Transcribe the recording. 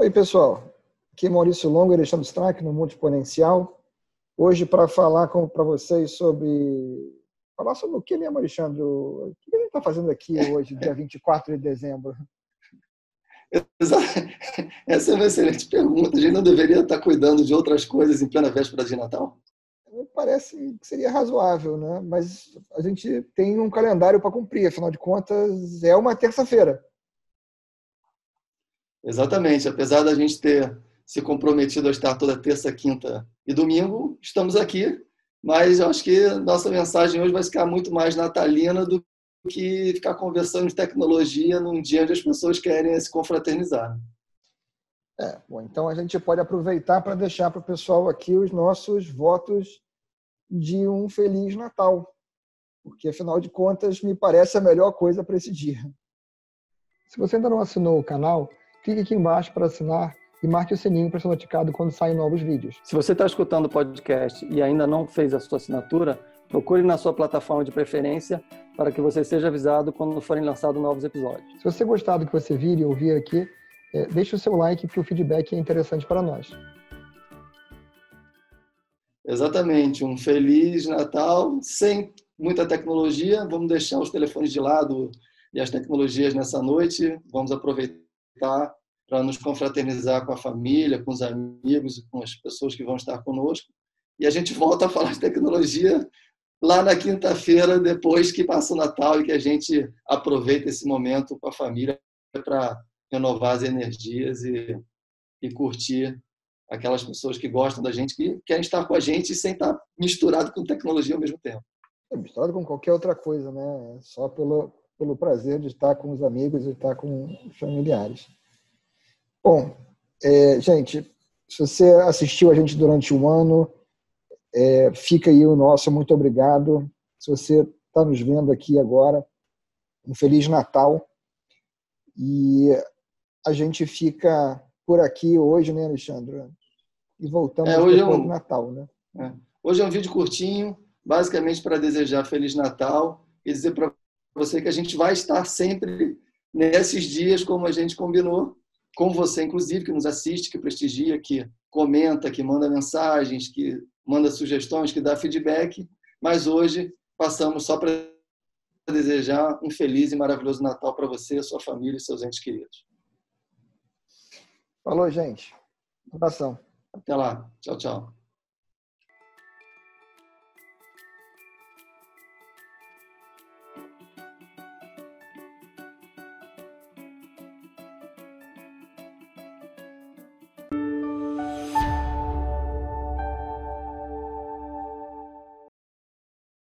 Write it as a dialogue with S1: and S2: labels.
S1: Oi, pessoal. Aqui é Maurício Longo e Alexandre Strack no Mundo Exponencial. Hoje para falar para vocês sobre falar sobre o que mesmo, Alexandre? O que a gente está fazendo aqui hoje, dia 24 de dezembro?
S2: Essa é uma excelente pergunta. A gente não deveria estar cuidando de outras coisas em plena véspera de Natal?
S1: Parece que seria razoável, né? Mas a gente tem um calendário para cumprir, afinal de contas, é uma terça-feira.
S2: Exatamente. Apesar da gente ter se comprometido a estar toda terça, quinta e domingo, estamos aqui mas eu acho que nossa mensagem hoje vai ficar muito mais natalina do que ficar conversando de tecnologia num dia onde as pessoas querem se confraternizar.
S1: É, bom, então a gente pode aproveitar para deixar para o pessoal aqui os nossos votos de um Feliz Natal, porque afinal de contas me parece a melhor coisa para esse dia. Se você ainda não assinou o canal, clique aqui embaixo para assinar e marque o sininho para ser notificado quando saem novos vídeos.
S3: Se você está escutando o podcast e ainda não fez a sua assinatura, procure na sua plataforma de preferência para que você seja avisado quando forem lançados novos episódios.
S1: Se você gostar do que você vir e ouvir aqui, é, deixe o seu like, porque o feedback é interessante para nós.
S2: Exatamente. Um feliz Natal sem muita tecnologia. Vamos deixar os telefones de lado e as tecnologias nessa noite. Vamos aproveitar para nos confraternizar com a família, com os amigos e com as pessoas que vão estar conosco. E a gente volta a falar de tecnologia lá na quinta-feira, depois que passa o Natal e que a gente aproveita esse momento com a família para renovar as energias e, e curtir aquelas pessoas que gostam da gente, que querem estar com a gente sem estar misturado com tecnologia ao mesmo tempo.
S1: É misturado com qualquer outra coisa, né? Só pelo, pelo prazer de estar com os amigos e estar com os familiares. Bom, é, gente, se você assistiu a gente durante um ano, é, fica aí o nosso muito obrigado. Se você está nos vendo aqui agora, um Feliz Natal. E a gente fica por aqui hoje, né, Alexandre? E voltamos é, hoje é um, Natal, né?
S2: É. Hoje é um vídeo curtinho, basicamente para desejar Feliz Natal e dizer para você que a gente vai estar sempre nesses dias como a gente combinou, com você, inclusive, que nos assiste, que prestigia, que comenta, que manda mensagens, que manda sugestões, que dá feedback. Mas hoje passamos só para desejar um feliz e maravilhoso Natal para você, sua família e seus entes queridos.
S1: Falou, gente. Um abração.
S2: Até lá. Tchau, tchau.